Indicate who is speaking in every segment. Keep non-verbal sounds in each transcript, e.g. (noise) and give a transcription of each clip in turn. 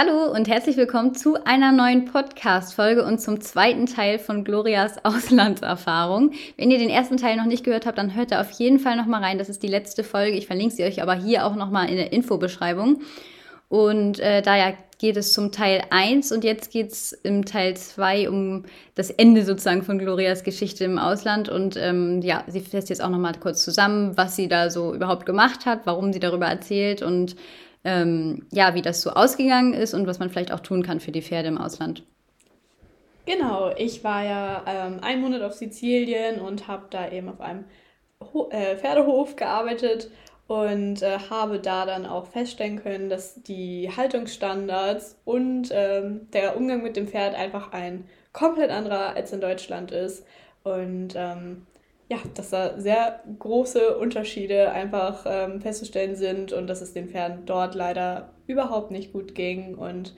Speaker 1: Hallo und herzlich willkommen zu einer neuen Podcast-Folge und zum zweiten Teil von Glorias (laughs) Auslandserfahrung. Wenn ihr den ersten Teil noch nicht gehört habt, dann hört da auf jeden Fall nochmal rein. Das ist die letzte Folge. Ich verlinke sie euch aber hier auch nochmal in der Infobeschreibung. Und äh, daher geht es zum Teil 1 und jetzt geht es im Teil 2 um das Ende sozusagen von Glorias Geschichte im Ausland. Und ähm, ja, sie fasst jetzt auch nochmal kurz zusammen, was sie da so überhaupt gemacht hat, warum sie darüber erzählt und ähm, ja, wie das so ausgegangen ist und was man vielleicht auch tun kann für die Pferde im Ausland.
Speaker 2: Genau, ich war ja ähm, einen Monat auf Sizilien und habe da eben auf einem Ho äh, Pferdehof gearbeitet und äh, habe da dann auch feststellen können, dass die Haltungsstandards und ähm, der Umgang mit dem Pferd einfach ein komplett anderer als in Deutschland ist. Und ähm, ja, dass da sehr große Unterschiede einfach ähm, festzustellen sind und dass es den Pferden dort leider überhaupt nicht gut ging und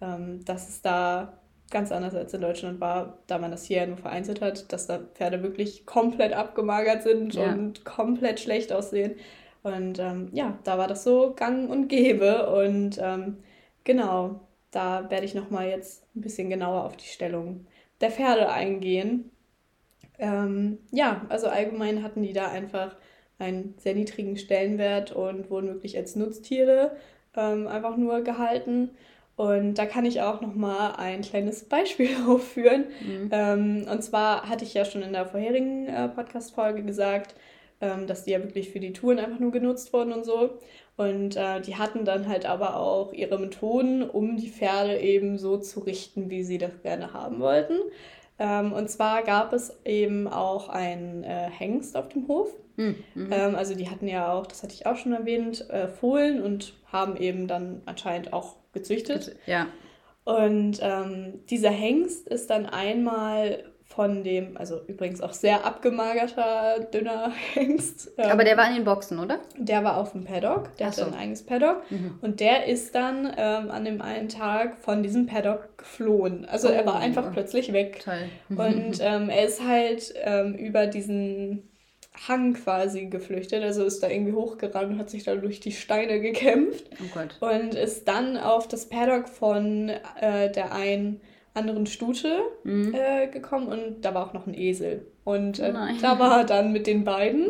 Speaker 2: ähm, dass es da ganz anders als in Deutschland war, da man das hier nur vereinzelt hat, dass da Pferde wirklich komplett abgemagert sind ja. und komplett schlecht aussehen. Und ähm, ja, da war das so gang und gäbe. Und ähm, genau, da werde ich nochmal jetzt ein bisschen genauer auf die Stellung der Pferde eingehen. Ähm, ja, also allgemein hatten die da einfach einen sehr niedrigen Stellenwert und wurden wirklich als Nutztiere ähm, einfach nur gehalten. Und da kann ich auch noch mal ein kleines (laughs) Beispiel (laughs) aufführen. Mhm. Ähm, und zwar hatte ich ja schon in der vorherigen äh, Podcast-Folge gesagt, ähm, dass die ja wirklich für die Touren einfach nur genutzt wurden und so. Und äh, die hatten dann halt aber auch ihre Methoden, um die Pferde eben so zu richten, wie sie das gerne haben wollten. Ähm, und zwar gab es eben auch einen äh, Hengst auf dem Hof. Hm, mhm. Ähm, also die hatten ja auch, das hatte ich auch schon erwähnt, äh, Fohlen und haben eben dann anscheinend auch gezüchtet. Ja. Und ähm, dieser Hengst ist dann einmal von dem, also übrigens auch sehr abgemagerter, dünner Hengst.
Speaker 1: Ähm, Aber der war in den Boxen, oder?
Speaker 2: Der war auf dem Paddock, der Ach hatte so. ein eigenes Paddock. Mhm. Und der ist dann ähm, an dem einen Tag von diesem Paddock geflohen. Also oh. er war oh. einfach plötzlich weg. Toll. Und (laughs) ähm, er ist halt ähm, über diesen Hang quasi geflüchtet, also ist da irgendwie hochgerannt und hat sich da durch die Steine gekämpft. Oh Gott. Und ist dann auf das Paddock von äh, der einen anderen Stute mhm. äh, gekommen und da war auch noch ein Esel. Und äh, da war er dann mit den beiden.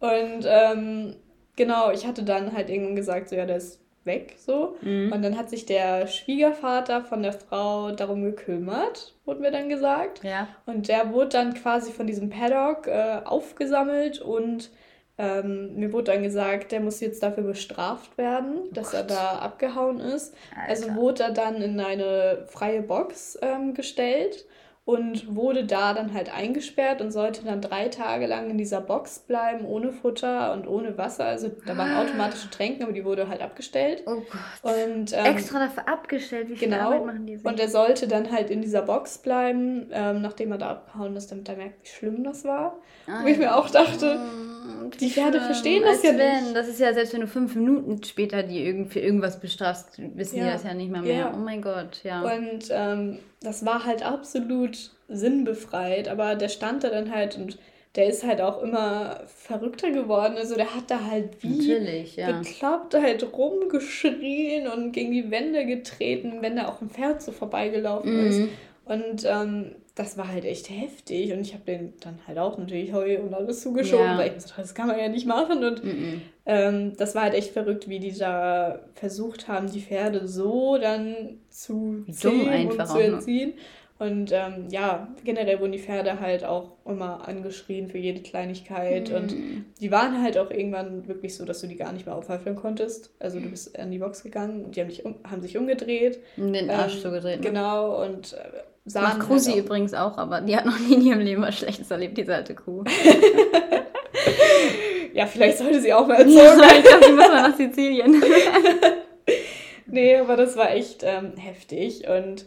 Speaker 2: Und ähm, genau, ich hatte dann halt irgendwann gesagt, so ja, der ist weg, so. Mhm. Und dann hat sich der Schwiegervater von der Frau darum gekümmert, wurde mir dann gesagt. Ja. Und der wurde dann quasi von diesem Paddock äh, aufgesammelt und ähm, mir wurde dann gesagt, der muss jetzt dafür bestraft werden, oh dass Gott. er da abgehauen ist. Also Alter. Also wurde er dann in eine freie Box ähm, gestellt und wurde da dann halt eingesperrt und sollte dann drei Tage lang in dieser Box bleiben, ohne Futter und ohne Wasser. Also da waren automatische Tränken, aber die wurde halt abgestellt. Oh
Speaker 1: Gott. Und, ähm, Extra dafür abgestellt, wie viel genau. Arbeit machen die
Speaker 2: sich? Und er sollte dann halt in dieser Box bleiben, ähm, nachdem er da abgehauen ist, damit er merkt, wie schlimm das war. Ah, Wo ich mir auch dachte, oh, die Pferde verstehen das ja
Speaker 1: wenn. nicht. Das ist ja, selbst wenn du fünf Minuten später die irgendwie irgendwas bestrafst, wissen ja. die das ja nicht mehr mehr. Ja. Oh mein Gott, ja.
Speaker 2: Und ähm, das war halt absolut sinnbefreit, aber der stand da dann halt und der ist halt auch immer verrückter geworden. Also der hat da halt wie ja. bekloppt halt rumgeschrien und gegen die Wände getreten, wenn da auch ein Pferd so vorbeigelaufen mhm. ist. Und ähm, das war halt echt heftig und ich habe den dann halt auch natürlich Heu und alles zugeschoben, ja. weil ich gesagt das kann man ja nicht machen und mhm. ähm, das war halt echt verrückt, wie die da versucht haben, die Pferde so dann zu zähmen und zu erziehen. Und ähm, ja, generell wurden die Pferde halt auch immer angeschrien für jede Kleinigkeit. Mhm. Und die waren halt auch irgendwann wirklich so, dass du die gar nicht mehr aufhalten konntest. Also du bist an die Box gegangen und die haben, dich um, haben sich umgedreht. Den Arsch ähm, so gedreht. Ne? Genau, und äh,
Speaker 1: sahen. Macht Krusi halt übrigens auch, aber die hat noch nie in ihrem Leben was Schlechtes erlebt, diese alte Kuh. (laughs)
Speaker 2: ja, vielleicht sollte sie auch mal (laughs) erzählen. Ja, ich glaube, die muss mal nach Sizilien. (laughs) nee, aber das war echt ähm, heftig und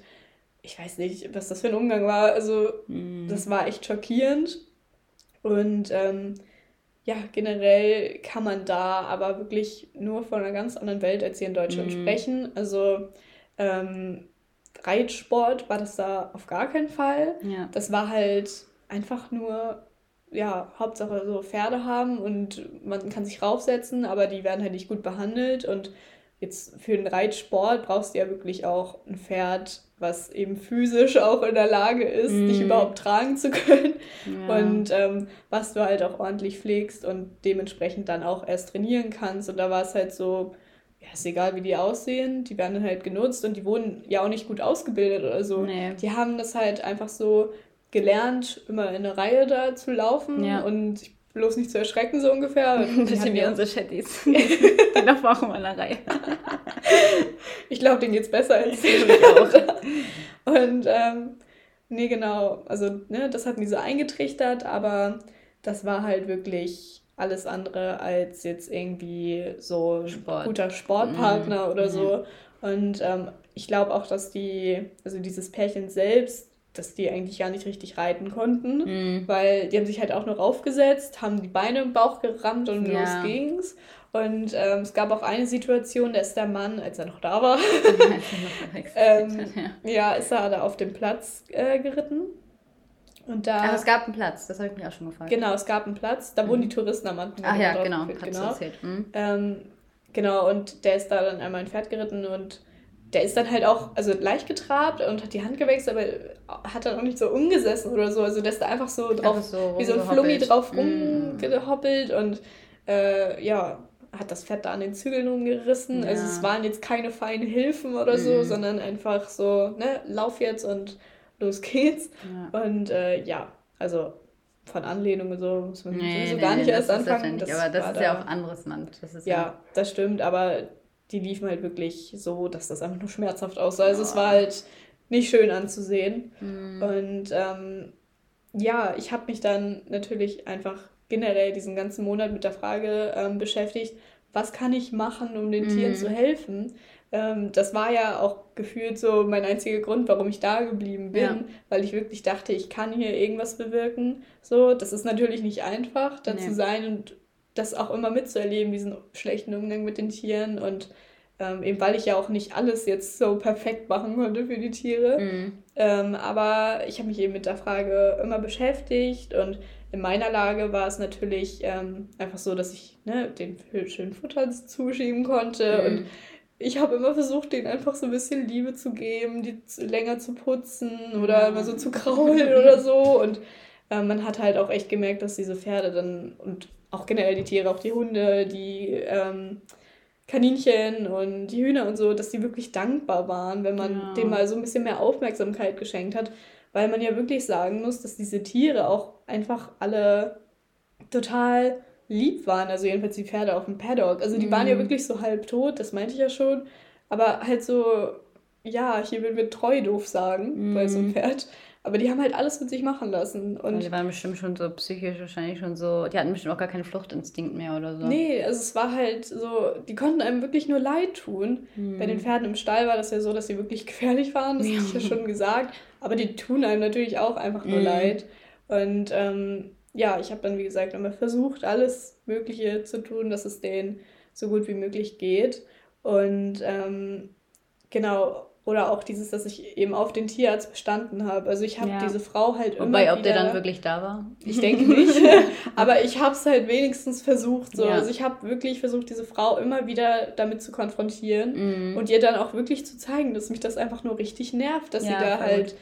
Speaker 2: ich weiß nicht, was das für ein Umgang war. Also, mm. das war echt schockierend. Und ähm, ja, generell kann man da aber wirklich nur von einer ganz anderen Welt als hier in Deutschland mm. sprechen. Also, ähm, Reitsport war das da auf gar keinen Fall. Ja. Das war halt einfach nur, ja, Hauptsache so Pferde haben und man kann sich raufsetzen, aber die werden halt nicht gut behandelt und jetzt für den Reitsport brauchst du ja wirklich auch ein Pferd, was eben physisch auch in der Lage ist, mm. dich überhaupt tragen zu können. Ja. Und ähm, was du halt auch ordentlich pflegst und dementsprechend dann auch erst trainieren kannst. Und da war es halt so, ja, ist egal, wie die aussehen, die werden dann halt genutzt und die wurden ja auch nicht gut ausgebildet oder so. Nee. Die haben das halt einfach so gelernt, immer in eine Reihe da zu laufen ja. und bloß nicht zu erschrecken, so ungefähr. Ein bisschen wie unsere Chattis. (laughs) die laufen auch immer in einer Reihe. (laughs) ich glaube, denen geht's besser als auch. (laughs) und ähm, nee, genau, also ne, das hat mich so eingetrichtert, aber das war halt wirklich alles andere als jetzt irgendwie so Sport. guter Sportpartner mhm. oder so. Und ähm, ich glaube auch, dass die, also dieses Pärchen selbst, dass die eigentlich gar nicht richtig reiten konnten, mhm. weil die haben sich halt auch nur raufgesetzt, haben die Beine im Bauch gerammt und ja. los ging's. Und ähm, es gab auch eine Situation, da ist der Mann, als er noch da war, (laughs) (laughs) ähm, ja. ist er da auf dem Platz äh, geritten
Speaker 1: und da, Aber es gab einen Platz, das habe ich mich auch schon gefragt.
Speaker 2: Genau, es gab einen Platz, da wurden die mhm. Touristen am Anfang. Ach ja, genau, geführt, genau. erzählt. Mhm. Ähm, genau, und der ist da dann einmal ein Pferd geritten und der ist dann halt auch, also leicht getrabt und hat die Hand gewechselt, aber hat dann auch nicht so umgesessen oder so. Also der ist da einfach so drauf, einfach so wie so ein Flummi drauf mhm. rumgehoppelt mm. und äh, ja, hat das Pferd da an den Zügeln umgerissen. Ja. Also es waren jetzt keine feinen Hilfen oder so, mm. sondern einfach so, ne, lauf jetzt und los geht's. Ja. Und äh, ja, also von Anlehnungen so muss man nee, so nee, gar nicht erst anfangen. Das aber das ist ja auch anderes Land. Das ist ja, ja, das stimmt, aber die liefen halt wirklich so, dass das einfach nur schmerzhaft aussah. Also oh. es war halt nicht schön anzusehen. Mhm. Und ähm, ja, ich habe mich dann natürlich einfach generell diesen ganzen Monat mit der Frage ähm, beschäftigt, was kann ich machen, um den mhm. Tieren zu helfen? Ähm, das war ja auch gefühlt so mein einziger Grund, warum ich da geblieben bin, ja. weil ich wirklich dachte, ich kann hier irgendwas bewirken. So, das ist natürlich nicht einfach, da nee. zu sein und das auch immer mitzuerleben, diesen schlechten Umgang mit den Tieren und ähm, eben weil ich ja auch nicht alles jetzt so perfekt machen konnte für die Tiere. Mhm. Ähm, aber ich habe mich eben mit der Frage immer beschäftigt und in meiner Lage war es natürlich ähm, einfach so, dass ich ne, den schönen Futter zuschieben konnte mhm. und ich habe immer versucht, denen einfach so ein bisschen Liebe zu geben, die länger zu putzen oder immer so zu kraulen oder so. Und äh, man hat halt auch echt gemerkt, dass diese Pferde dann und auch generell die Tiere, auch die Hunde, die ähm, Kaninchen und die Hühner und so, dass die wirklich dankbar waren, wenn man ja. dem mal so ein bisschen mehr Aufmerksamkeit geschenkt hat. Weil man ja wirklich sagen muss, dass diese Tiere auch einfach alle total lieb waren, also jedenfalls die Pferde auf dem Paddock. Also die mhm. waren ja mhm. wirklich so halb tot, das meinte ich ja schon. Aber halt so, ja, hier würden wir treu doof sagen mhm. bei so einem mhm. Pferd. Aber die haben halt alles mit sich machen lassen. Und
Speaker 1: die waren bestimmt schon so psychisch wahrscheinlich schon so, die hatten bestimmt auch gar keinen Fluchtinstinkt mehr oder so.
Speaker 2: Nee, also es war halt so, die konnten einem wirklich nur leid tun. Mhm. Bei den Pferden im Stall war das ja so, dass sie wirklich (laughs) gefährlich waren, das ja. habe ich ja schon gesagt. Aber die tun einem natürlich auch einfach nur mhm. leid. Und ähm, ja, ich habe dann, wie gesagt, immer versucht, alles Mögliche zu tun, dass es denen so gut wie möglich geht. Und ähm, genau, oder auch dieses, dass ich eben auf den Tierarzt bestanden habe. Also ich habe ja. diese Frau halt
Speaker 1: immer Wobei, ob wieder, der dann wirklich da war?
Speaker 2: Ich denke nicht. (laughs) aber ich habe es halt wenigstens versucht. So. Ja. Also ich habe wirklich versucht, diese Frau immer wieder damit zu konfrontieren mhm. und ihr dann auch wirklich zu zeigen, dass mich das einfach nur richtig nervt, dass ja, sie da halt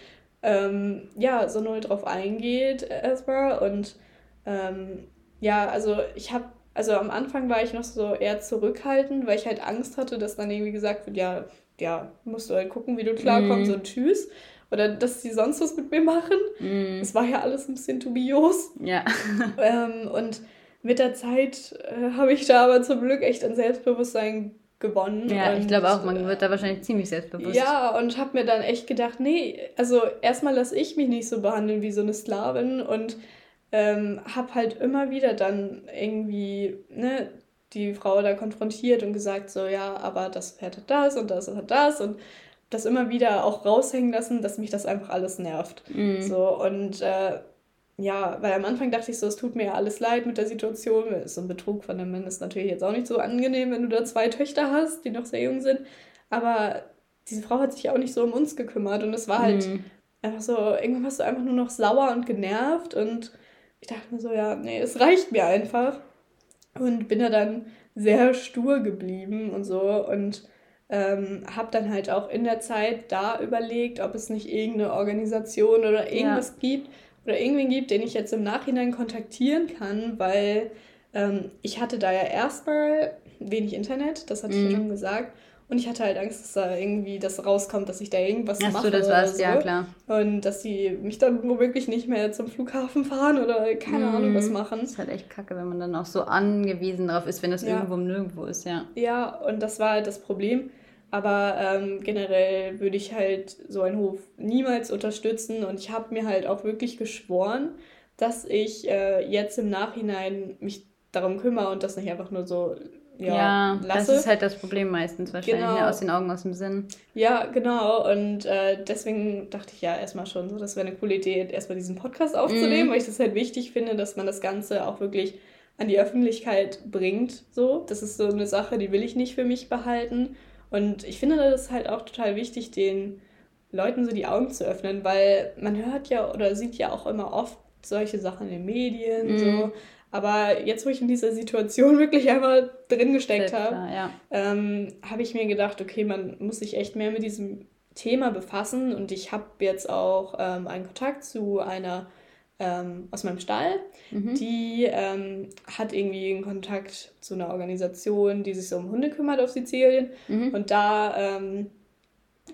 Speaker 2: ähm, ja, so null drauf eingeht erstmal. Und ähm, ja, also ich habe, also am Anfang war ich noch so eher zurückhaltend, weil ich halt Angst hatte, dass dann irgendwie gesagt wird, ja, ja, musst du halt gucken, wie du klarkommst mm. und tschüss. Oder dass sie sonst was mit mir machen. Mm. Das war ja alles ein bisschen dubios. Ja. (laughs) ähm, und mit der Zeit äh, habe ich da aber zum Glück echt an Selbstbewusstsein gewonnen.
Speaker 1: Ja, ich glaube auch, man wird da wahrscheinlich ziemlich selbstbewusst.
Speaker 2: Ja, und habe mir dann echt gedacht, nee, also erstmal lasse ich mich nicht so behandeln wie so eine Sklavin und ähm, habe halt immer wieder dann irgendwie ne, die Frau da konfrontiert und gesagt, so ja, aber das hat das und das hat das und das immer wieder auch raushängen lassen, dass mich das einfach alles nervt. Mhm. So und äh, ja, weil am Anfang dachte ich so, es tut mir ja alles leid mit der Situation. So ein Betrug von einem Mann ist natürlich jetzt auch nicht so angenehm, wenn du da zwei Töchter hast, die noch sehr jung sind. Aber diese Frau hat sich auch nicht so um uns gekümmert und es war halt mhm. einfach so, irgendwann warst du einfach nur noch sauer und genervt und ich dachte mir so, ja, nee, es reicht mir einfach. und bin da dann sehr stur geblieben und so und ähm, habe dann halt auch in der Zeit da überlegt, ob es nicht irgendeine Organisation oder irgendwas ja. gibt oder irgendwen gibt, den ich jetzt im Nachhinein kontaktieren kann, weil ähm, ich hatte da ja erstmal wenig Internet, das hatte mhm. ich ja mhm. schon gesagt. Und ich hatte halt Angst, dass da irgendwie das rauskommt, dass ich da irgendwas Ach mache. Du, das warst, so. ja klar. Und dass sie mich dann womöglich nicht mehr zum Flughafen fahren oder keine mhm. Ahnung was machen.
Speaker 1: Das ist halt echt kacke, wenn man dann auch so angewiesen darauf ist, wenn das ja. irgendwo nirgendwo ist, ja.
Speaker 2: Ja, und das war halt das Problem. Aber ähm, generell würde ich halt so einen Hof niemals unterstützen und ich habe mir halt auch wirklich geschworen, dass ich äh, jetzt im Nachhinein mich darum kümmere und das nicht einfach nur so ja,
Speaker 1: ja lasse. das ist halt das Problem meistens wahrscheinlich, ne? genau. ne? aus den Augen, aus dem Sinn.
Speaker 2: Ja, genau. Und äh, deswegen dachte ich ja erstmal schon so, das wäre eine coole Idee, erstmal diesen Podcast aufzunehmen, mhm. weil ich das halt wichtig finde, dass man das Ganze auch wirklich an die Öffentlichkeit bringt. So, das ist so eine Sache, die will ich nicht für mich behalten. Und ich finde das halt auch total wichtig, den Leuten so die Augen zu öffnen, weil man hört ja oder sieht ja auch immer oft solche Sachen in den Medien, mhm. so aber jetzt, wo ich in dieser Situation (laughs) wirklich einmal drin gesteckt habe, ja. ähm, habe ich mir gedacht, okay, man muss sich echt mehr mit diesem Thema befassen. Und ich habe jetzt auch ähm, einen Kontakt zu einer ähm, aus meinem Stall, mhm. die ähm, hat irgendwie einen Kontakt zu einer Organisation, die sich so um Hunde kümmert auf Sizilien. Mhm. Und da ähm,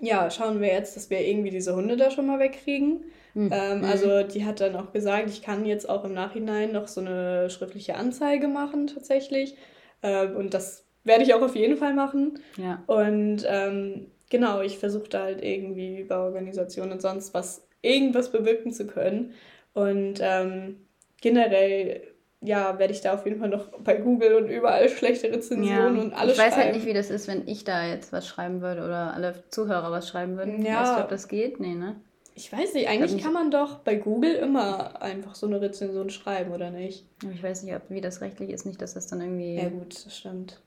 Speaker 2: ja, schauen wir jetzt, dass wir irgendwie diese Hunde da schon mal wegkriegen. Mhm. Ähm, also die hat dann auch gesagt, ich kann jetzt auch im Nachhinein noch so eine schriftliche Anzeige machen tatsächlich. Ähm, und das werde ich auch auf jeden Fall machen. Ja. Und ähm, genau, ich versuche da halt irgendwie über Organisationen und sonst was irgendwas bewirken zu können. Und ähm, generell ja, werde ich da auf jeden Fall noch bei Google und überall schlechte Rezensionen ja. und alles
Speaker 1: Ich weiß schreiben. halt nicht, wie das ist, wenn ich da jetzt was schreiben würde oder alle Zuhörer was schreiben würden. Ja. Weißt du, ob das geht? Nee, ne?
Speaker 2: Ich weiß nicht, eigentlich nicht. kann man doch bei Google immer einfach so eine Rezension schreiben, oder nicht?
Speaker 1: Ich weiß nicht, ob, wie das rechtlich ist, nicht, dass das dann irgendwie.
Speaker 2: Ja, gut, das stimmt.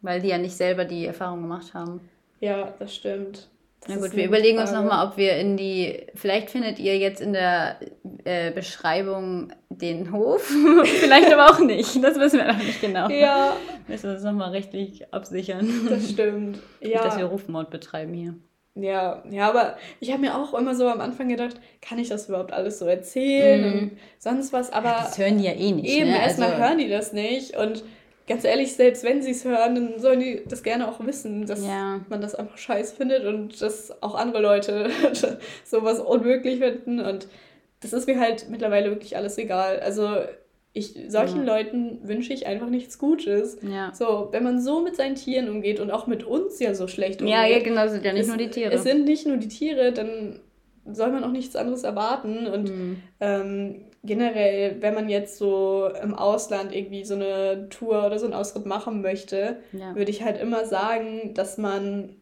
Speaker 1: Weil die ja nicht selber die Erfahrung gemacht haben.
Speaker 2: Ja, das stimmt.
Speaker 1: Das Na gut, wir überlegen Frage. uns nochmal, ob wir in die. Vielleicht findet ihr jetzt in der äh, Beschreibung den Hof. (laughs) vielleicht aber auch nicht. Das wissen wir noch nicht genau. Ja. (laughs) Müssen wir uns nochmal rechtlich absichern.
Speaker 2: Das stimmt.
Speaker 1: Ja. (laughs) Nicht, dass wir Rufmord betreiben hier.
Speaker 2: Ja, ja, aber ich habe mir auch immer so am Anfang gedacht, kann ich das überhaupt alles so erzählen mm. und sonst was, aber. Ja,
Speaker 1: das hören die ja eh nicht.
Speaker 2: Eben, ne? erstmal also, hören die das nicht und ganz ehrlich, selbst wenn sie es hören, dann sollen die das gerne auch wissen, dass ja. man das einfach scheiß findet und dass auch andere Leute (laughs) sowas unmöglich finden und das ist mir halt mittlerweile wirklich alles egal. Also ich, solchen ja. Leuten wünsche ich einfach nichts Gutes. Ja. So, wenn man so mit seinen Tieren umgeht und auch mit uns ja so schlecht umgeht. Ja, ja genau, sind ja nicht es, nur die Tiere. Es sind nicht nur die Tiere, dann soll man auch nichts anderes erwarten. Und mhm. ähm, generell, wenn man jetzt so im Ausland irgendwie so eine Tour oder so einen Ausritt machen möchte, ja. würde ich halt immer sagen, dass man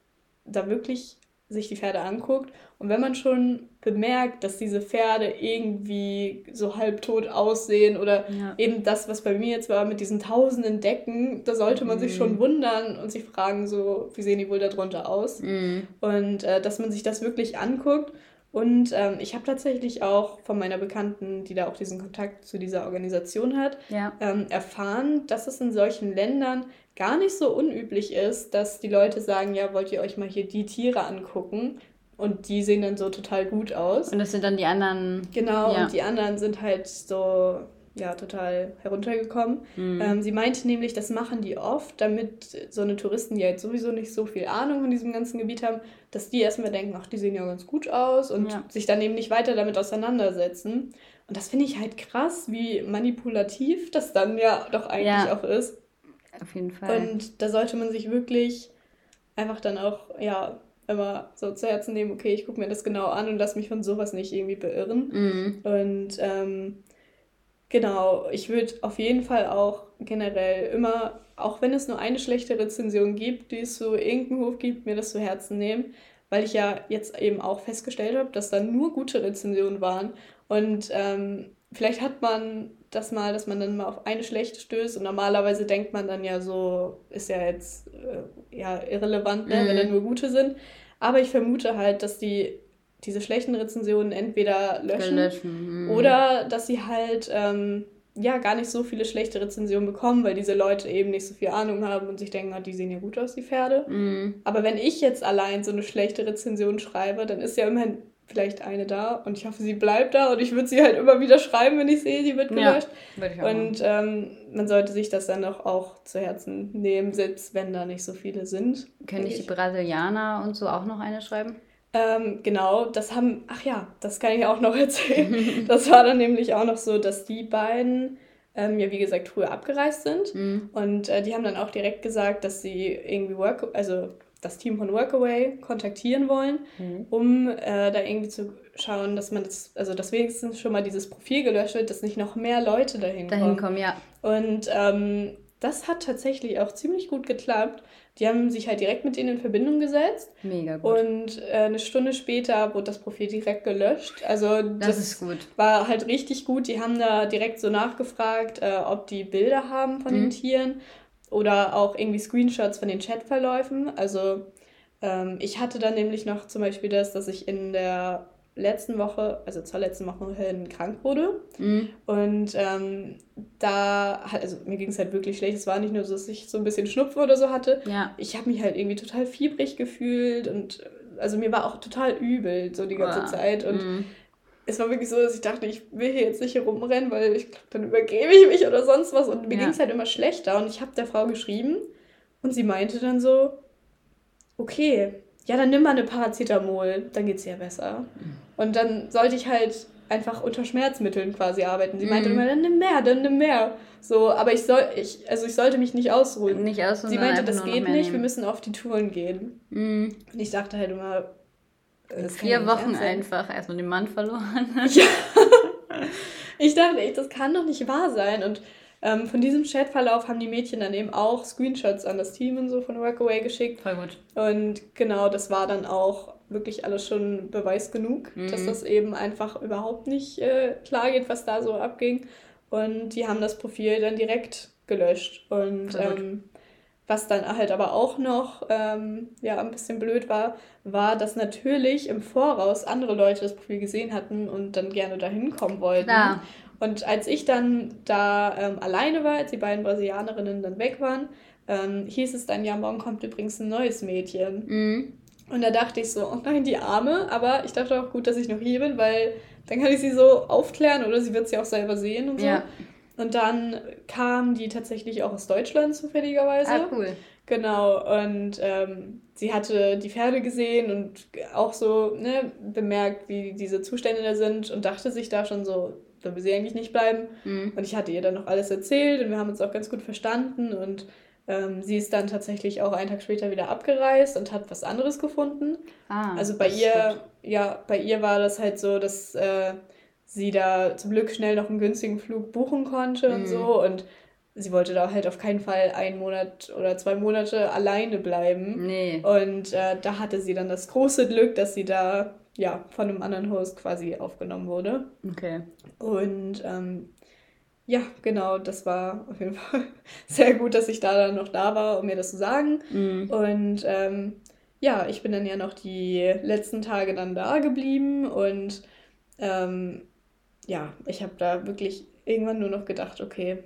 Speaker 2: da wirklich sich die Pferde anguckt und wenn man schon bemerkt, dass diese Pferde irgendwie so halbtot aussehen oder ja. eben das, was bei mir jetzt war mit diesen tausenden Decken, da sollte man mhm. sich schon wundern und sich fragen, so, wie sehen die wohl darunter aus? Mhm. Und äh, dass man sich das wirklich anguckt. Und ähm, ich habe tatsächlich auch von meiner Bekannten, die da auch diesen Kontakt zu dieser Organisation hat, ja. ähm, erfahren, dass es in solchen Ländern gar nicht so unüblich ist, dass die Leute sagen, ja, wollt ihr euch mal hier die Tiere angucken? Und die sehen dann so total gut aus.
Speaker 1: Und das sind dann die anderen.
Speaker 2: Genau, ja. und die anderen sind halt so, ja, total heruntergekommen. Mhm. Ähm, sie meinte nämlich, das machen die oft, damit so eine Touristen, die halt sowieso nicht so viel Ahnung von diesem ganzen Gebiet haben, dass die erstmal denken, ach, die sehen ja ganz gut aus und ja. sich dann eben nicht weiter damit auseinandersetzen. Und das finde ich halt krass, wie manipulativ das dann ja doch eigentlich ja. auch ist.
Speaker 1: Auf jeden Fall.
Speaker 2: Und da sollte man sich wirklich einfach dann auch, ja, immer so zu Herzen nehmen, okay, ich gucke mir das genau an und lass mich von sowas nicht irgendwie beirren. Mhm. Und ähm, genau, ich würde auf jeden Fall auch generell immer, auch wenn es nur eine schlechte Rezension gibt, die es so irgendeinen Hof gibt, mir das zu Herzen nehmen, weil ich ja jetzt eben auch festgestellt habe, dass da nur gute Rezensionen waren. Und ähm, vielleicht hat man das mal, dass man dann mal auf eine schlechte stößt und normalerweise denkt man dann ja so, ist ja jetzt äh, ja irrelevant, ne, mhm. wenn da nur gute sind. Aber ich vermute halt, dass die diese schlechten Rezensionen entweder löschen, löschen. Mhm. oder dass sie halt ähm, ja gar nicht so viele schlechte Rezensionen bekommen, weil diese Leute eben nicht so viel Ahnung haben und sich denken, ah, die sehen ja gut aus, die Pferde. Mm. Aber wenn ich jetzt allein so eine schlechte Rezension schreibe, dann ist ja immerhin vielleicht eine da und ich hoffe, sie bleibt da und ich würde sie halt immer wieder schreiben, wenn ich sehe, sie wird gelöscht. Ja, und ähm, man sollte sich das dann auch, auch zu Herzen nehmen, selbst wenn da nicht so viele sind.
Speaker 1: Können nicht die Brasilianer und so auch noch eine schreiben?
Speaker 2: Ähm, genau, das haben, ach ja, das kann ich auch noch (laughs) erzählen. das war dann nämlich auch noch so, dass die beiden ähm, ja, wie gesagt, früher abgereist sind. Mhm. Und äh, die haben dann auch direkt gesagt, dass sie irgendwie Work, also das Team von Workaway kontaktieren wollen, mhm. um äh, da irgendwie zu schauen, dass man das, also dass wenigstens schon mal dieses Profil gelöscht wird, dass nicht noch mehr Leute dahin, dahin kommen. kommen. ja. Und ähm, das hat tatsächlich auch ziemlich gut geklappt. Die haben sich halt direkt mit denen in Verbindung gesetzt. Mega gut. Und äh, eine Stunde später wurde das Profil direkt gelöscht. Also das, das ist gut. war halt richtig gut. Die haben da direkt so nachgefragt, äh, ob die Bilder haben von mhm. den Tieren oder auch irgendwie Screenshots von den Chatverläufen. Also ähm, ich hatte dann nämlich noch zum Beispiel das, dass ich in der letzten Woche, also zur letzten Woche hin krank wurde. Mhm. Und ähm, da, also mir ging es halt wirklich schlecht. Es war nicht nur so, dass ich so ein bisschen Schnupfen oder so hatte. Ja. Ich habe mich halt irgendwie total fiebrig gefühlt und also mir war auch total übel so die ganze wow. Zeit. Und mhm es war wirklich so, dass ich dachte, ich will hier jetzt nicht herumrennen, weil ich glaube, dann übergebe ich mich oder sonst was. Und mir ja. ging es halt immer schlechter. Und ich habe der Frau geschrieben und sie meinte dann so, okay, ja, dann nimm mal eine Paracetamol, dann geht es ja besser. Und dann sollte ich halt einfach unter Schmerzmitteln quasi arbeiten. Sie meinte mhm. immer, dann nimm mehr, dann nimm mehr. So, aber ich soll, ich, also ich sollte mich nicht ausruhen. Nicht ausruhen. Sie meinte, das geht nicht, nehmen. wir müssen auf die Touren gehen. Mhm. Und ich dachte halt immer,
Speaker 1: das vier Wochen einfach erstmal den Mann verloren. (laughs) Ja.
Speaker 2: ich dachte echt, das kann doch nicht wahr sein. Und ähm, von diesem Chatverlauf haben die Mädchen dann eben auch Screenshots an das Team und so von Workaway geschickt. Voll gut. Und genau, das war dann auch wirklich alles schon Beweis genug, mhm. dass das eben einfach überhaupt nicht äh, klar geht, was da so abging. Und die haben das Profil dann direkt gelöscht. Und ähm, was dann halt aber auch noch ähm, ja, ein bisschen blöd war, war, dass natürlich im Voraus andere Leute das Profil gesehen hatten und dann gerne dahin kommen wollten. Klar. Und als ich dann da ähm, alleine war, als die beiden Brasilianerinnen dann weg waren, ähm, hieß es dann, ja, morgen kommt übrigens ein neues Mädchen. Mhm. Und da dachte ich so, oh nein, die Arme. Aber ich dachte auch gut, dass ich noch hier bin, weil dann kann ich sie so aufklären oder sie wird sie auch selber sehen und so. Ja. Und dann kam die tatsächlich auch aus Deutschland zufälligerweise. Ah, cool. Genau, und ähm, sie hatte die Pferde gesehen und auch so ne, bemerkt, wie diese Zustände da sind und dachte sich da schon so, da will sie eigentlich nicht bleiben. Mhm. Und ich hatte ihr dann noch alles erzählt und wir haben uns auch ganz gut verstanden und ähm, sie ist dann tatsächlich auch einen Tag später wieder abgereist und hat was anderes gefunden. Ah, also bei ihr, ja, bei ihr war das halt so, dass äh, sie da zum Glück schnell noch einen günstigen Flug buchen konnte mhm. und so. Und sie wollte da halt auf keinen Fall einen Monat oder zwei Monate alleine bleiben. Nee. Und äh, da hatte sie dann das große Glück, dass sie da ja von einem anderen Host quasi aufgenommen wurde. Okay. Und ähm, ja, genau, das war auf jeden (laughs) Fall sehr gut, dass ich da dann noch da war, um mir das zu sagen. Mhm. Und ähm, ja, ich bin dann ja noch die letzten Tage dann da geblieben und ähm, ja, ich habe da wirklich irgendwann nur noch gedacht, okay,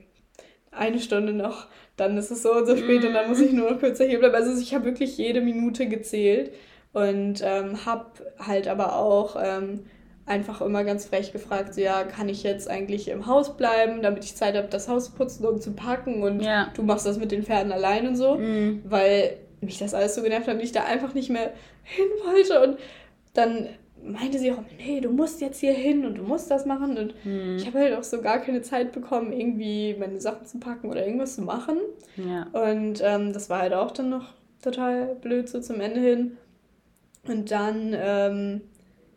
Speaker 2: eine Stunde noch, dann ist es so und so spät und dann muss ich nur noch kürzer hier bleiben. Also ich habe wirklich jede Minute gezählt und ähm, habe halt aber auch ähm, einfach immer ganz frech gefragt, so, ja, kann ich jetzt eigentlich im Haus bleiben, damit ich Zeit habe, das Haus zu putzen und zu packen und ja. du machst das mit den Pferden allein und so, mhm. weil mich das alles so genervt hat und ich da einfach nicht mehr hin wollte und dann meinte sie auch, nee, du musst jetzt hier hin und du musst das machen. Und hm. ich habe halt auch so gar keine Zeit bekommen, irgendwie meine Sachen zu packen oder irgendwas zu machen. Ja. Und ähm, das war halt auch dann noch total blöd so zum Ende hin. Und dann, ähm,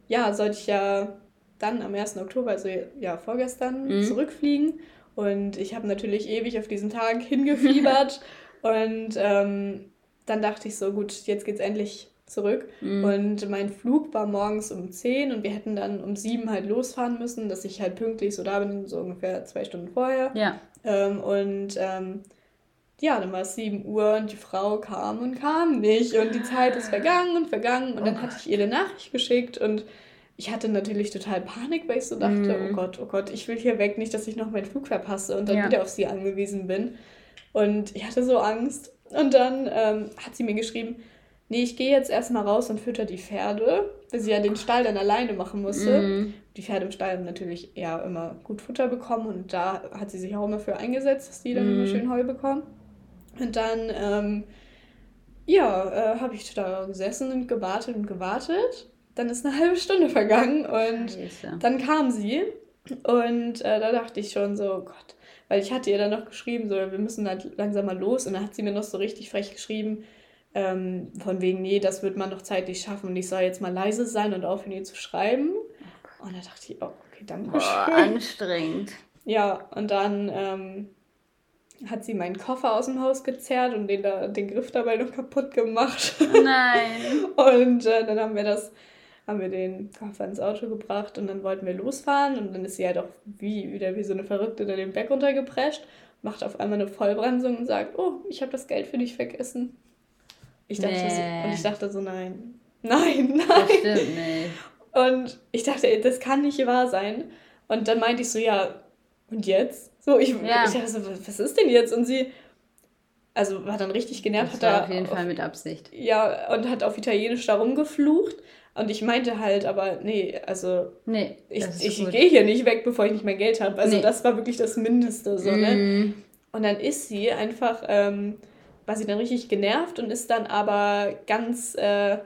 Speaker 2: ja, sollte ich ja dann am 1. Oktober, also ja vorgestern, mhm. zurückfliegen. Und ich habe natürlich ewig auf diesen Tag (laughs) hingefiebert. und ähm, dann dachte ich so, gut, jetzt geht's endlich zurück. Mhm. Und mein Flug war morgens um 10 und wir hätten dann um 7 halt losfahren müssen, dass ich halt pünktlich so da bin, so ungefähr zwei Stunden vorher. Ja. Ähm, und ähm, ja, dann war es 7 Uhr und die Frau kam und kam nicht. Und die Zeit ist vergangen und vergangen. Und dann hatte ich ihr eine Nachricht geschickt und ich hatte natürlich total Panik, weil ich so dachte, mm. oh Gott, oh Gott, ich will hier weg, nicht, dass ich noch meinen Flug verpasse und dann ja. wieder auf sie angewiesen bin. Und ich hatte so Angst. Und dann ähm, hat sie mir geschrieben, nee, ich gehe jetzt erstmal raus und fütter die Pferde, weil sie ja den Stall dann alleine machen musste. Mm. Die Pferde im Stall haben natürlich ja immer gut Futter bekommen und da hat sie sich auch immer für eingesetzt, dass die dann mm. immer schön Heu bekommen. Und dann, ähm, ja, äh, habe ich da gesessen und gewartet und gewartet. Dann ist eine (laughs) halbe Stunde vergangen und Scheiße. dann kam sie und äh, da dachte ich schon so, oh Gott, weil ich hatte ihr dann noch geschrieben, so, wir müssen halt langsam mal los und dann hat sie mir noch so richtig frech geschrieben, ähm, von wegen, nee, das wird man noch zeitlich schaffen und ich soll jetzt mal leise sein und aufhören, ihr zu schreiben. Und da dachte ich, oh, okay, danke
Speaker 1: Boah, anstrengend.
Speaker 2: Ja, und dann ähm, hat sie meinen Koffer aus dem Haus gezerrt und den, da, den Griff dabei noch kaputt gemacht. Nein. (laughs) und äh, dann haben wir das, haben wir den Koffer ins Auto gebracht und dann wollten wir losfahren und dann ist sie halt auch wie, wieder wie so eine Verrückte da den Berg runtergeprescht, macht auf einmal eine Vollbremsung und sagt, oh, ich habe das Geld für dich vergessen. Ich dachte nee. so, und ich dachte so, nein, nein, nein. Das stimmt nicht. Und ich dachte, das kann nicht wahr sein. Und dann meinte ich so, ja, und jetzt? So, ich, ja. ich dachte so, was ist denn jetzt? Und sie, also war dann richtig genervt.
Speaker 1: Das hat war auf jeden auf, Fall mit Absicht.
Speaker 2: Ja, und hat auf Italienisch da rumgeflucht. Und ich meinte halt, aber nee, also nee, ich, ich gehe hier nicht weg, bevor ich nicht mein Geld habe. Also nee. das war wirklich das Mindeste. So, mm. ne? Mhm. Und dann ist sie einfach, ähm, war sie dann richtig genervt und ist dann aber ganz äh,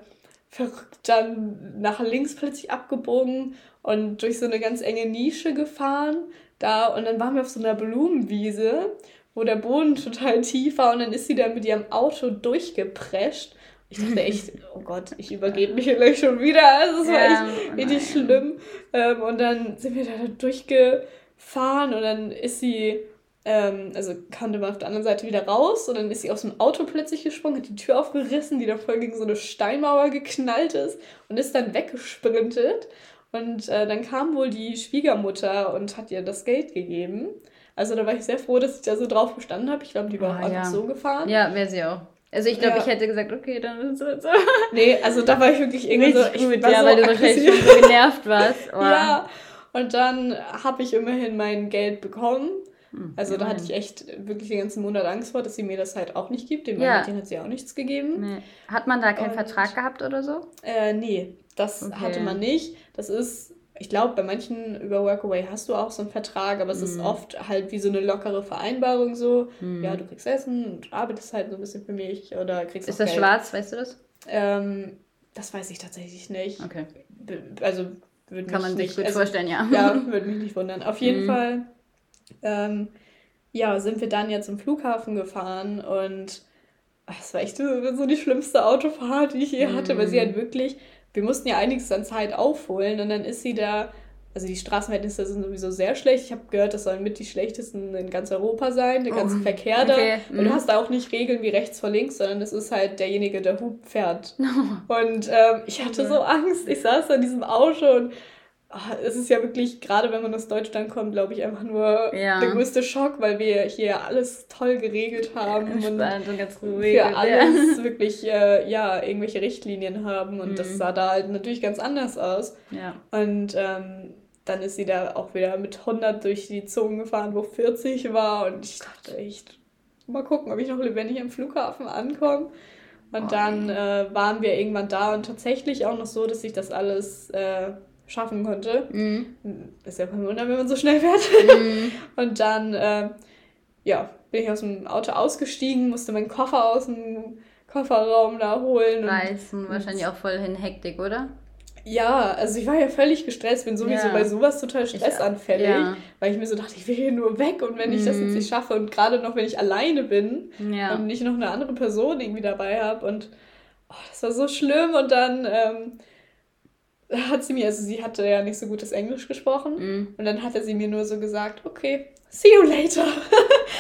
Speaker 2: verrückt dann nach links plötzlich abgebogen und durch so eine ganz enge Nische gefahren da und dann waren wir auf so einer Blumenwiese, wo der Boden total tief war und dann ist sie da mit ihrem Auto durchgeprescht. Ich dachte echt, (laughs) oh Gott, ich übergebe mich vielleicht schon wieder. Also es ja, war echt richtig schlimm. Ähm, und dann sind wir da durchgefahren und dann ist sie, ähm, also konnte man auf der anderen Seite wieder raus und dann ist sie aus dem Auto plötzlich gesprungen, hat die Tür aufgerissen, die da voll gegen so eine Steinmauer geknallt ist und ist dann weggesprintet. Und äh, dann kam wohl die Schwiegermutter und hat ihr das Geld gegeben. Also da war ich sehr froh, dass ich da so drauf gestanden habe. Ich glaube, die war ah, auch einfach so gefahren.
Speaker 1: Ja, wäre sie auch. Also ich glaube, ja. ich hätte gesagt, okay, dann ist es so. (laughs)
Speaker 2: Nee, also da war ich wirklich irgendwie so, ich gut, war ja, so weil du wahrscheinlich schon so genervt warst. (laughs) Oh. Ja, und dann habe ich immerhin mein Geld bekommen. Hm, also da hatte ich echt wirklich den ganzen Monat Angst vor, dass sie mir das halt auch nicht gibt. Dem ja. hat sie auch nichts gegeben.
Speaker 1: Nee. Hat man da keinen und, Vertrag gehabt oder so?
Speaker 2: Äh, nee, das okay. hatte man nicht. Das ist, ich glaube, bei manchen über Workaway hast du auch so einen Vertrag, aber es mm. ist mhm. oft halt wie so eine lockere Vereinbarung so. Mm. Ja, du kriegst Essen und arbeitest halt so ein bisschen für mich oder kriegst
Speaker 1: Ist das Geld. schwarz, weißt du das?
Speaker 2: Ähm, das weiß ich tatsächlich nicht. Okay. Also würde Kann man sich nicht,
Speaker 1: gut also, vorstellen, ja.
Speaker 2: Ja, (laughs) würde mich nicht wundern. Auf jeden mm. Fall ähm, ja, sind wir dann ja zum Flughafen gefahren und es war echt so die schlimmste Autofahrt, die ich je hatte, weil sie halt wirklich wir mussten ja einiges an Zeit aufholen und dann ist sie da, also die Straßenverhältnisse sind sowieso sehr schlecht. Ich habe gehört, das sollen mit die schlechtesten in ganz Europa sein, der ganze oh, Verkehr da. Okay. Und du mhm. hast da auch nicht Regeln wie rechts vor links, sondern es ist halt derjenige, der Hub fährt. (laughs) Und ähm, ich hatte so Angst. Ich saß da in diesem Auto und es ist ja wirklich, gerade wenn man aus Deutschland kommt, glaube ich, einfach nur ja. der größte Schock, weil wir hier alles toll geregelt haben Entspannt und, und ganz ruhig für alles ja. wirklich äh, ja irgendwelche Richtlinien haben und mhm. das sah da halt natürlich ganz anders aus. Ja. Und ähm, dann ist sie da auch wieder mit 100 durch die Zonen gefahren, wo 40 war und ich dachte echt, mal gucken, ob ich noch lebendig am Flughafen ankomme. Und oh. dann äh, waren wir irgendwann da und tatsächlich auch noch so, dass sich das alles äh, schaffen konnte. Mhm. Ist ja kein Wunder, wenn man so schnell fährt. Mhm. (laughs) Und dann, äh, ja, bin ich aus dem Auto ausgestiegen, musste meinen Koffer aus dem Kofferraum da holen.
Speaker 1: Reißen, wahrscheinlich auch voll in Hektik, oder?
Speaker 2: Ja, also ich war ja völlig gestresst, bin sowieso ja. bei sowas total stressanfällig, ich, ja. weil ich mir so dachte, ich will hier nur weg und wenn ich das jetzt mhm. nicht schaffe und gerade noch, wenn ich alleine bin ja. und nicht noch eine andere Person irgendwie dabei habe und oh, das war so schlimm und dann ähm, hat sie mir, also sie hatte ja nicht so gutes Englisch gesprochen mm. und dann hatte sie mir nur so gesagt, okay, see you later.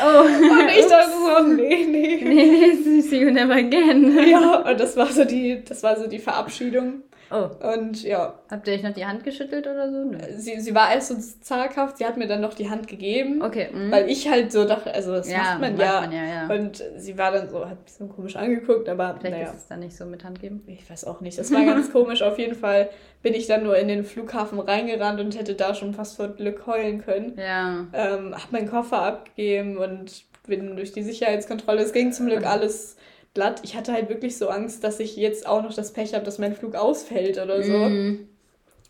Speaker 2: Oh. (laughs) und ich (laughs) dachte so, nee, nee.
Speaker 1: Nee, nee, (laughs) see you never again.
Speaker 2: ja, und das war so die, das war so die Verabschiedung. Oh. Und ja.
Speaker 1: Habt ihr euch noch die Hand geschüttelt oder so?
Speaker 2: Nee. Sie, sie war erst so zaghaft, sie hat mir dann noch die Hand gegeben. Okay. Mhm. Weil ich halt so dachte, also das ja, macht man ja. Man ja, ja. Und sie war dann so, hat ein bisschen komisch angeguckt, aber.
Speaker 1: Vielleicht naja. ist es dann nicht so mit Hand geben.
Speaker 2: Ich weiß auch nicht. Das war ganz (laughs) komisch. Auf jeden Fall bin ich dann nur in den Flughafen reingerannt und hätte da schon fast vor Glück heulen können. Ja. Ähm, hab meinen Koffer abgegeben und bin durch die Sicherheitskontrolle. Es ging zum Glück alles glatt. Ich hatte halt wirklich so Angst, dass ich jetzt auch noch das Pech habe, dass mein Flug ausfällt oder so. Mm.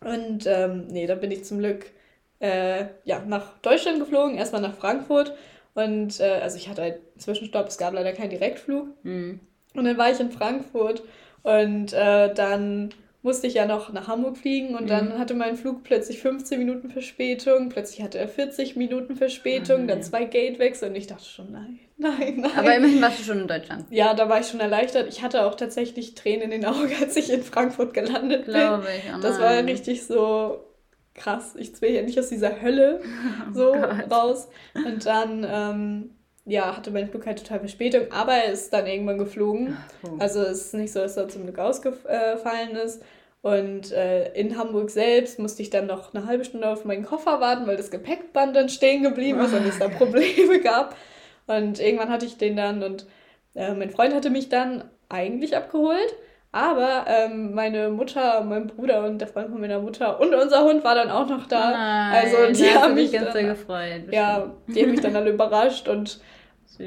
Speaker 2: Und ähm, nee, da bin ich zum Glück äh, ja, nach Deutschland geflogen, erstmal nach Frankfurt. Und äh, also ich hatte halt einen Zwischenstopp, es gab leider keinen Direktflug. Mm. Und dann war ich in Frankfurt und äh, dann musste ich ja noch nach Hamburg fliegen und mhm. dann hatte mein Flug plötzlich 15 Minuten Verspätung, plötzlich hatte er 40 Minuten Verspätung, oh dann zwei Gatewechsel und ich dachte schon, nein, (laughs) nein, nein.
Speaker 1: Aber immerhin warst du schon in Deutschland.
Speaker 2: Ja, da war ich schon erleichtert. Ich hatte auch tatsächlich Tränen in den Augen, (laughs) als ich in Frankfurt gelandet Glaube bin. Ich, oh das war richtig so krass. Ich will ja nicht aus dieser Hölle (laughs) oh so oh raus. Und dann ähm, ja, hatte mein Flug halt total Verspätung, aber er ist dann irgendwann geflogen. Oh. Also es ist nicht so, dass er zum Glück ausgefallen ist. Und äh, in Hamburg selbst musste ich dann noch eine halbe Stunde auf meinen Koffer warten, weil das Gepäckband dann stehen geblieben ist und es da Probleme gab. Und irgendwann hatte ich den dann und äh, mein Freund hatte mich dann eigentlich abgeholt. Aber ähm, meine Mutter, mein Bruder und der Freund von meiner Mutter und unser Hund war dann auch noch da. Nein, also die haben mich ganz dann, gefreut. Ja, die haben mich dann alle überrascht und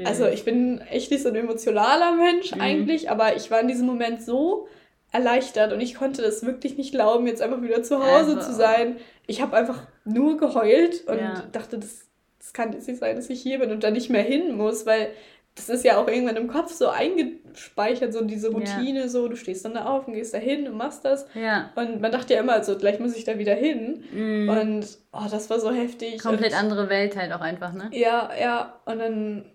Speaker 2: Also ich bin echt nicht so ein emotionaler Mensch mhm. eigentlich, aber ich war in diesem Moment so erleichtert und ich konnte das wirklich nicht glauben, jetzt einfach wieder zu Hause also. zu sein. Ich habe einfach nur geheult und ja. dachte, das, das kann jetzt nicht sein, dass ich hier bin und da nicht mehr hin muss, weil das ist ja auch irgendwann im Kopf so eingespeichert, so diese Routine, ja. so du stehst dann da auf und gehst da hin und machst das. Ja. Und man dachte ja immer so, gleich muss ich da wieder hin. Mm. Und oh, das war so heftig.
Speaker 1: Komplett
Speaker 2: und,
Speaker 1: andere Welt halt auch einfach, ne?
Speaker 2: Ja, ja. Und dann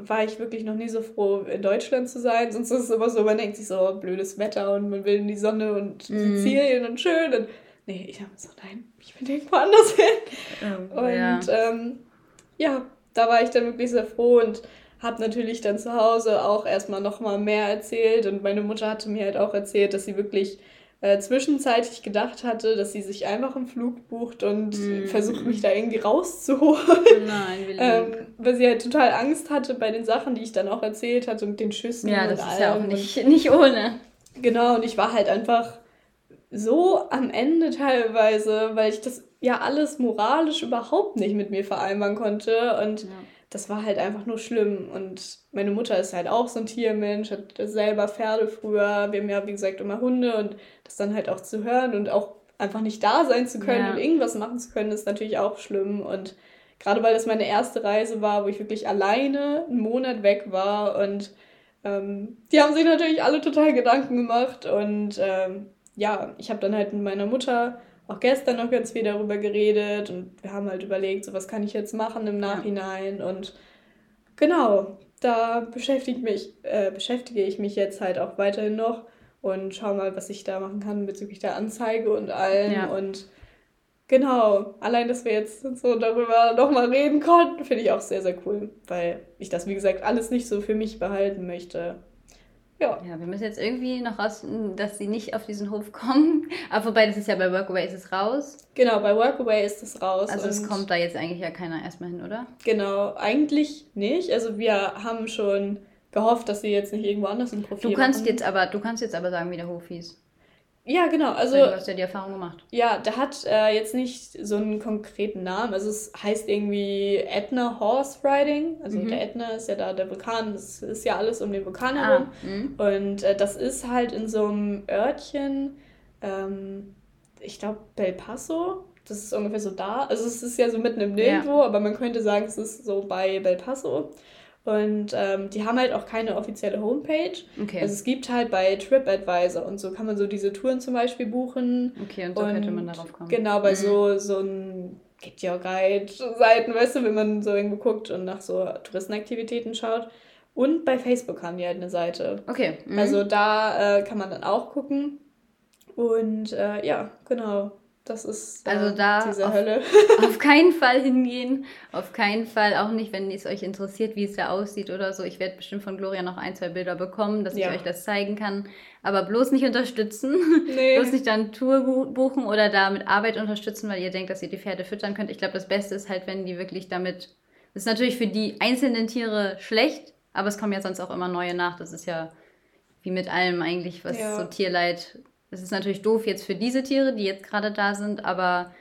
Speaker 2: war ich wirklich noch nie so froh, in Deutschland zu sein. Sonst ist es immer so, man denkt sich so, blödes Wetter und man will in die Sonne und mm. Sizilien und schön. Und nee, ich habe so, nein, ich will irgendwo anders hin. Oh, und ja. Ähm, ja, da war ich dann wirklich sehr froh und habe natürlich dann zu Hause auch erstmal nochmal mehr erzählt und meine Mutter hatte mir halt auch erzählt, dass sie wirklich äh, zwischenzeitlich gedacht hatte, dass sie sich einfach einen Flug bucht und mm. versucht mich da irgendwie rauszuholen. Nein, ähm, Weil sie halt total Angst hatte bei den Sachen, die ich dann auch erzählt hatte und den Schüssen ja, das und ist ja auch nicht, nicht ohne. Genau, und ich war halt einfach so am Ende teilweise, weil ich das ja alles moralisch überhaupt nicht mit mir vereinbaren konnte und ja das war halt einfach nur schlimm. Und meine Mutter ist halt auch so ein Tiermensch, hat selber Pferde früher. Wir haben ja, wie gesagt, immer Hunde und das dann halt auch zu hören und auch einfach nicht da sein zu können ja. und irgendwas machen zu können, ist natürlich auch schlimm. Und gerade weil das meine erste Reise war, wo ich wirklich alleine einen Monat weg war und ähm, die haben sich natürlich alle total Gedanken gemacht und ähm, ja, ich habe dann halt mit meiner Mutter auch gestern noch ganz viel darüber geredet und wir haben halt überlegt, so was kann ich jetzt machen im Nachhinein und genau, da beschäftige, mich, äh, beschäftige ich mich jetzt halt auch weiterhin noch und schau mal, was ich da machen kann bezüglich der Anzeige und allem ja. und genau, allein, dass wir jetzt so darüber nochmal reden konnten, finde ich auch sehr, sehr cool, weil ich das, wie gesagt, alles nicht so für mich behalten möchte.
Speaker 1: Ja. Ja, wir müssen jetzt irgendwie noch raus, dass sie nicht auf diesen Hof kommen. Aber wobei, das ist ja bei Workaway ist es raus.
Speaker 2: Genau, bei Workaway ist es raus.
Speaker 1: Also es kommt da jetzt eigentlich ja keiner erstmal hin, oder?
Speaker 2: Genau, eigentlich nicht. Also wir haben schon gehofft, dass sie jetzt nicht irgendwo anders ein
Speaker 1: Profil
Speaker 2: du
Speaker 1: kannst machen. jetzt aber Du kannst jetzt aber sagen, wie der Hof hieß.
Speaker 2: Ja, genau. Also,
Speaker 1: du hast ja die Erfahrung gemacht.
Speaker 2: Ja, der hat äh, jetzt nicht so einen konkreten Namen. Also es heißt irgendwie Etna Horse Riding. Also mhm. der Etna ist ja da der Vulkan. Das ist ja alles um den Vulkan ah, herum. Mhm. Und äh, das ist halt in so einem Örtchen, ähm, ich glaube Bel Paso. Das ist ungefähr so da. Also es ist ja so mitten im Nirgendwo, ja. aber man könnte sagen, es ist so bei Bel Paso. Und ähm, die haben halt auch keine offizielle Homepage. Okay. Also es gibt halt bei TripAdvisor und so kann man so diese Touren zum Beispiel buchen. Okay, und so und könnte man darauf kommen. Genau, bei mhm. so, so ein Get Your Guide-Seiten, weißt du, wenn man so irgendwo guckt und nach so Touristenaktivitäten schaut. Und bei Facebook haben die halt eine Seite. Okay. Mhm. Also da äh, kann man dann auch gucken. Und äh, ja, genau. Das ist äh, also da
Speaker 1: diese auf, Hölle. (laughs) auf (laughs) keinen Fall hingehen. Auf keinen Fall, auch nicht, wenn es euch interessiert, wie es da aussieht oder so. Ich werde bestimmt von Gloria noch ein, zwei Bilder bekommen, dass ja. ich euch das zeigen kann. Aber bloß nicht unterstützen. (laughs) Nee. bloß nicht dann Tour buchen oder da mit Arbeit unterstützen, weil ihr denkt, dass ihr die Pferde füttern könnt. Ich glaube, das Beste ist halt, wenn die wirklich damit. Das ist natürlich für die einzelnen Tiere schlecht, aber es kommen ja sonst auch immer neue nach. Das ist ja wie mit allem eigentlich, was ja. so Tierleid es ist natürlich doof jetzt für diese Tiere, die jetzt gerade da sind, aber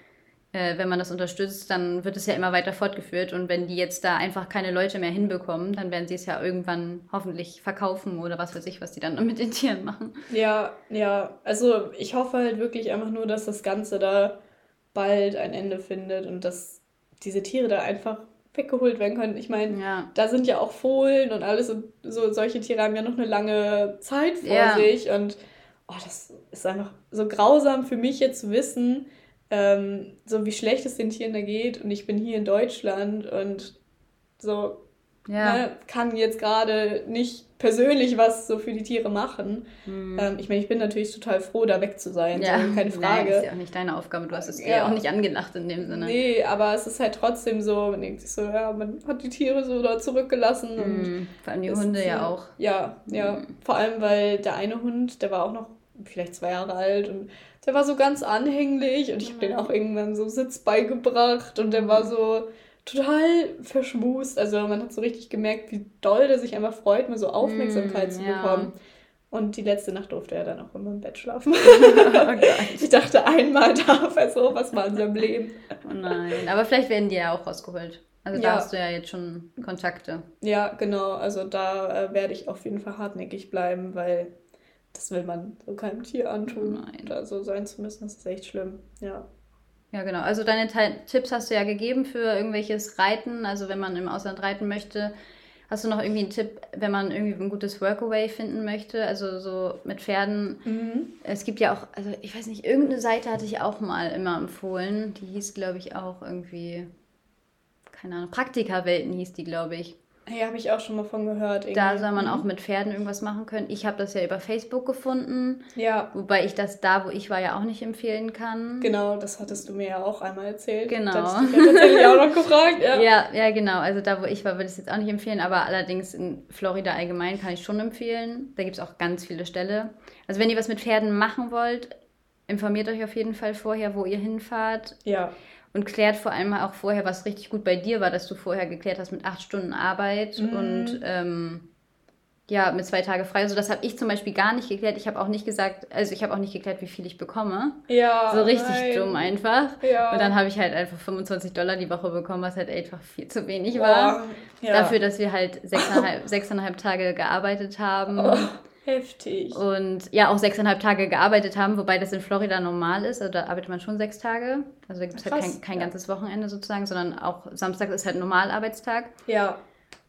Speaker 1: äh, wenn man das unterstützt, dann wird es ja immer weiter fortgeführt. Und wenn die jetzt da einfach keine Leute mehr hinbekommen, dann werden sie es ja irgendwann hoffentlich verkaufen oder was weiß ich, was die dann (laughs) mit den Tieren machen.
Speaker 2: Ja, ja. Also ich hoffe halt wirklich einfach nur, dass das Ganze da bald ein Ende findet und dass diese Tiere da einfach weggeholt werden können. Ich meine, ja. da sind ja auch Fohlen und alles und so solche Tiere haben ja noch eine lange Zeit vor ja. sich und oh, das ist einfach so grausam für mich jetzt zu wissen, ähm, so wie schlecht es den Tieren da geht und ich bin hier in Deutschland und so ja. ne, kann jetzt gerade nicht persönlich was so für die Tiere machen. Mhm. Ähm, ich meine, ich bin natürlich total froh, da weg zu sein, ja. so, keine Frage.
Speaker 1: Nein, ist ja auch nicht deine Aufgabe, du hast es ja. auch nicht angelacht in dem Sinne.
Speaker 2: Nee, aber es ist halt trotzdem so, man denkt sich so, ja, man hat die Tiere so da zurückgelassen. Mhm. Und
Speaker 1: Vor allem die Hunde ja auch.
Speaker 2: Ja, ja. Mhm. Vor allem, weil der eine Hund, der war auch noch vielleicht zwei Jahre alt und der war so ganz anhänglich und ich habe den auch irgendwann so Sitz beigebracht und der war so total verschmust. Also man hat so richtig gemerkt, wie doll der sich einfach freut, mal so Aufmerksamkeit mm, zu bekommen. Ja. Und die letzte Nacht durfte er dann auch immer im Bett schlafen. (laughs) oh (laughs) ich dachte, einmal darf er so was mal in seinem Leben.
Speaker 1: Oh nein, aber vielleicht werden die ja auch rausgeholt. Also da ja. hast du ja jetzt schon Kontakte.
Speaker 2: Ja, genau. Also da äh, werde ich auf jeden Fall hartnäckig bleiben, weil das will man so keinem Tier antun. Nein. Da so sein zu müssen, das ist echt schlimm. Ja.
Speaker 1: Ja, genau. Also deine Tipps hast du ja gegeben für irgendwelches Reiten. Also wenn man im Ausland reiten möchte, hast du noch irgendwie einen Tipp, wenn man irgendwie ein gutes Workaway finden möchte? Also so mit Pferden. Mhm. Es gibt ja auch, also ich weiß nicht, irgendeine Seite hatte ich auch mal immer empfohlen. Die hieß, glaube ich, auch irgendwie, keine Ahnung, Praktikerwelten hieß die, glaube ich.
Speaker 2: Ja, habe ich auch schon mal von gehört.
Speaker 1: Irgendwie. Da soll man mhm. auch mit Pferden irgendwas machen können. Ich habe das ja über Facebook gefunden. Ja. Wobei ich das da, wo ich war, ja auch nicht empfehlen kann.
Speaker 2: Genau, das hattest du mir ja auch einmal erzählt. Genau. Das hatte ich dich ja tatsächlich
Speaker 1: auch noch gefragt. Ja. ja, ja, genau. Also da, wo ich war, würde ich es jetzt auch nicht empfehlen. Aber allerdings in Florida allgemein kann ich schon empfehlen. Da gibt es auch ganz viele Ställe. Also wenn ihr was mit Pferden machen wollt, informiert euch auf jeden Fall vorher, wo ihr hinfahrt. Ja und klärt vor allem auch vorher, was richtig gut bei dir war, dass du vorher geklärt hast mit acht Stunden Arbeit mhm. und ähm, ja, mit zwei Tage frei. Also das habe ich zum Beispiel gar nicht geklärt. Ich habe auch nicht gesagt, also ich habe auch nicht geklärt, wie viel ich bekomme. Ja. So richtig nein. dumm einfach. Ja. Und dann habe ich halt einfach 25 Dollar die Woche bekommen, was halt einfach viel zu wenig war. Ja. Dafür, dass wir halt sechseinhalb, sechseinhalb Tage gearbeitet haben. Oh.
Speaker 2: Heftig.
Speaker 1: Und ja, auch sechseinhalb Tage gearbeitet haben, wobei das in Florida normal ist. Also da arbeitet man schon sechs Tage. Also da gibt es halt kein, kein ja. ganzes Wochenende sozusagen, sondern auch Samstag ist halt Normalarbeitstag. Ja.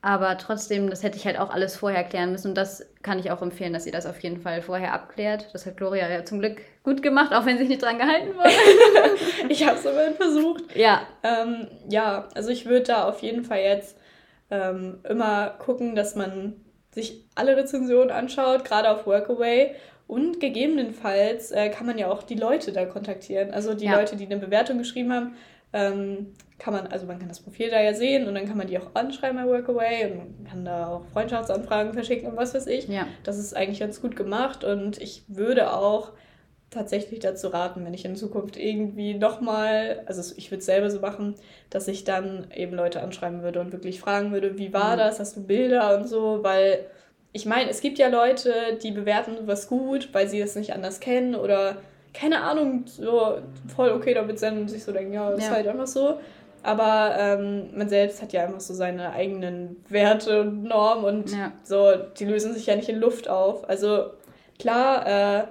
Speaker 1: Aber trotzdem, das hätte ich halt auch alles vorher klären müssen. Und das kann ich auch empfehlen, dass ihr das auf jeden Fall vorher abklärt. Das hat Gloria ja zum Glück gut gemacht, auch wenn sie nicht dran gehalten wurde. (laughs)
Speaker 2: ich habe es aber versucht. Ja. Ähm, ja, also ich würde da auf jeden Fall jetzt ähm, immer gucken, dass man sich alle Rezensionen anschaut, gerade auf Workaway. Und gegebenenfalls äh, kann man ja auch die Leute da kontaktieren. Also die ja. Leute, die eine Bewertung geschrieben haben, ähm, kann man, also man kann das Profil da ja sehen und dann kann man die auch anschreiben bei Workaway und man kann da auch Freundschaftsanfragen verschicken und was weiß ich. Ja. Das ist eigentlich ganz gut gemacht und ich würde auch tatsächlich dazu raten, wenn ich in Zukunft irgendwie nochmal, also ich würde es selber so machen, dass ich dann eben Leute anschreiben würde und wirklich fragen würde, wie war mhm. das, hast du Bilder und so, weil ich meine, es gibt ja Leute, die bewerten was gut, weil sie das nicht anders kennen oder keine Ahnung, so voll okay damit sind und sich so denken, ja, das ja. ist halt einfach so. Aber ähm, man selbst hat ja einfach so seine eigenen Werte und Normen und ja. so, die lösen sich ja nicht in Luft auf. Also klar, äh,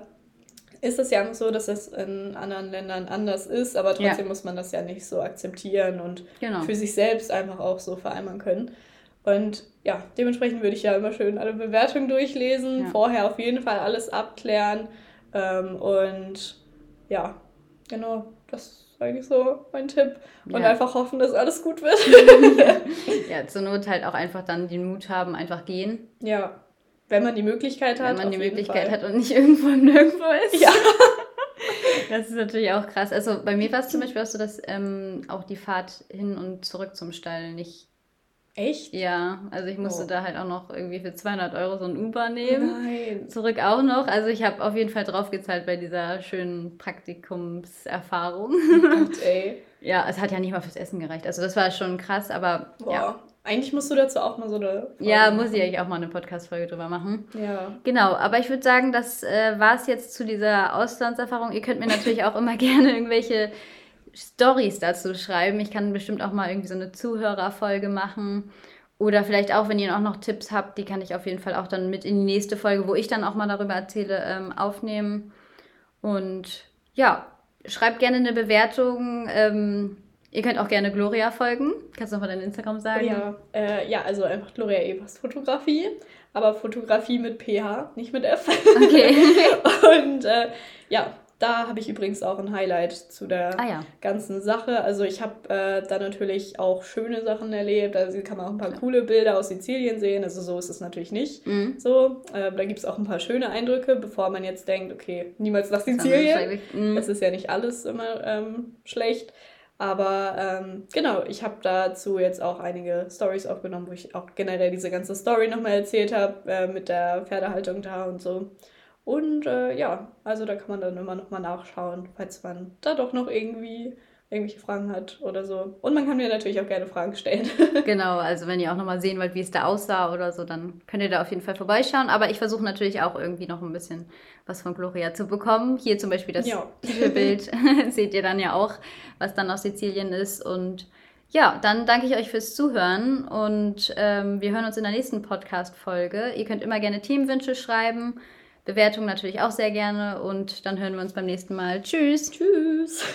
Speaker 2: ist es ja auch so, dass es in anderen Ländern anders ist, aber trotzdem ja. muss man das ja nicht so akzeptieren und genau. für sich selbst einfach auch so vereinbaren können. Und ja, dementsprechend würde ich ja immer schön alle Bewertungen durchlesen, ja. vorher auf jeden Fall alles abklären ähm, und ja, genau, das ist eigentlich so mein Tipp. Und ja. einfach hoffen, dass alles gut wird. (laughs)
Speaker 1: ja, zur Not halt auch einfach dann den Mut haben, einfach gehen.
Speaker 2: Ja. Wenn man die Möglichkeit hat.
Speaker 1: Wenn man die Möglichkeit Fall. hat und nicht irgendwo (laughs) nirgendwo ist.
Speaker 2: Ja. (laughs)
Speaker 1: Das ist natürlich auch krass. Also bei mir war es zum Beispiel auch so, dass ähm, auch die Fahrt hin und zurück zum Stall nicht
Speaker 2: Echt?
Speaker 1: Ja, also ich musste oh. da halt auch noch irgendwie für 200 Euro so ein Uber nehmen.
Speaker 2: Nein.
Speaker 1: Zurück auch noch. Also ich habe auf jeden Fall draufgezahlt bei dieser schönen Praktikumserfahrung. Oh Gott, ey. (laughs) ja, es hat ja nicht mal fürs Essen gereicht. Also das war schon krass, aber Boah. ja.
Speaker 2: Eigentlich musst du dazu auch mal so eine.
Speaker 1: Folge ja, muss ich eigentlich auch mal eine Podcast-Folge drüber machen.
Speaker 2: Ja.
Speaker 1: Genau, aber ich würde sagen, das äh, war es jetzt zu dieser Auslandserfahrung. Ihr könnt mir natürlich auch immer (laughs) gerne irgendwelche Stories dazu schreiben. Ich kann bestimmt auch mal irgendwie so eine Zuhörerfolge machen. Oder vielleicht auch, wenn ihr auch noch Tipps habt, die kann ich auf jeden Fall auch dann mit in die nächste Folge, wo ich dann auch mal darüber erzähle, ähm, aufnehmen. Und ja, schreibt gerne eine Bewertung. Ähm, ihr könnt auch gerne Gloria folgen. Kannst du noch mal dein Instagram sagen?
Speaker 2: Ja, äh, ja also einfach Gloria Evers Fotografie. Aber Fotografie mit PH, nicht mit F. Okay. (laughs) Und äh, ja, da habe ich übrigens auch ein Highlight zu der
Speaker 1: ah, ja.
Speaker 2: ganzen Sache. Also ich habe äh, da natürlich auch schöne Sachen erlebt. Also kann man auch ein paar coole Bilder aus Sizilien sehen. Also so ist es natürlich nicht. Mhm. So, äh, da gibt es auch ein paar schöne Eindrücke, bevor man jetzt denkt, okay, niemals nach Sizilien. Mhm. Es ist ja nicht alles immer ähm, schlecht. Aber ähm, genau, ich habe dazu jetzt auch einige Stories aufgenommen, wo ich auch generell diese ganze Story nochmal erzählt habe, äh, mit der Pferdehaltung da und so. Und äh, ja, also da kann man dann immer noch mal nachschauen, falls man da doch noch irgendwie irgendwelche Fragen hat oder so. Und man kann mir natürlich auch gerne Fragen stellen. (laughs)
Speaker 1: genau, also wenn ihr auch noch mal sehen wollt, wie es da aussah oder so, dann könnt ihr da auf jeden Fall vorbeischauen. Aber ich versuche natürlich auch irgendwie noch ein bisschen was von Gloria zu bekommen. Hier zum Beispiel das ja. (laughs) Bild (laughs) seht ihr dann ja auch, was dann aus Sizilien ist. Und ja, dann danke ich euch fürs Zuhören und ähm, wir hören uns in der nächsten Podcast-Folge. Ihr könnt immer gerne Themenwünsche schreiben. Bewertung natürlich auch sehr gerne und dann hören wir uns beim nächsten Mal. Tschüss.
Speaker 2: Tschüss.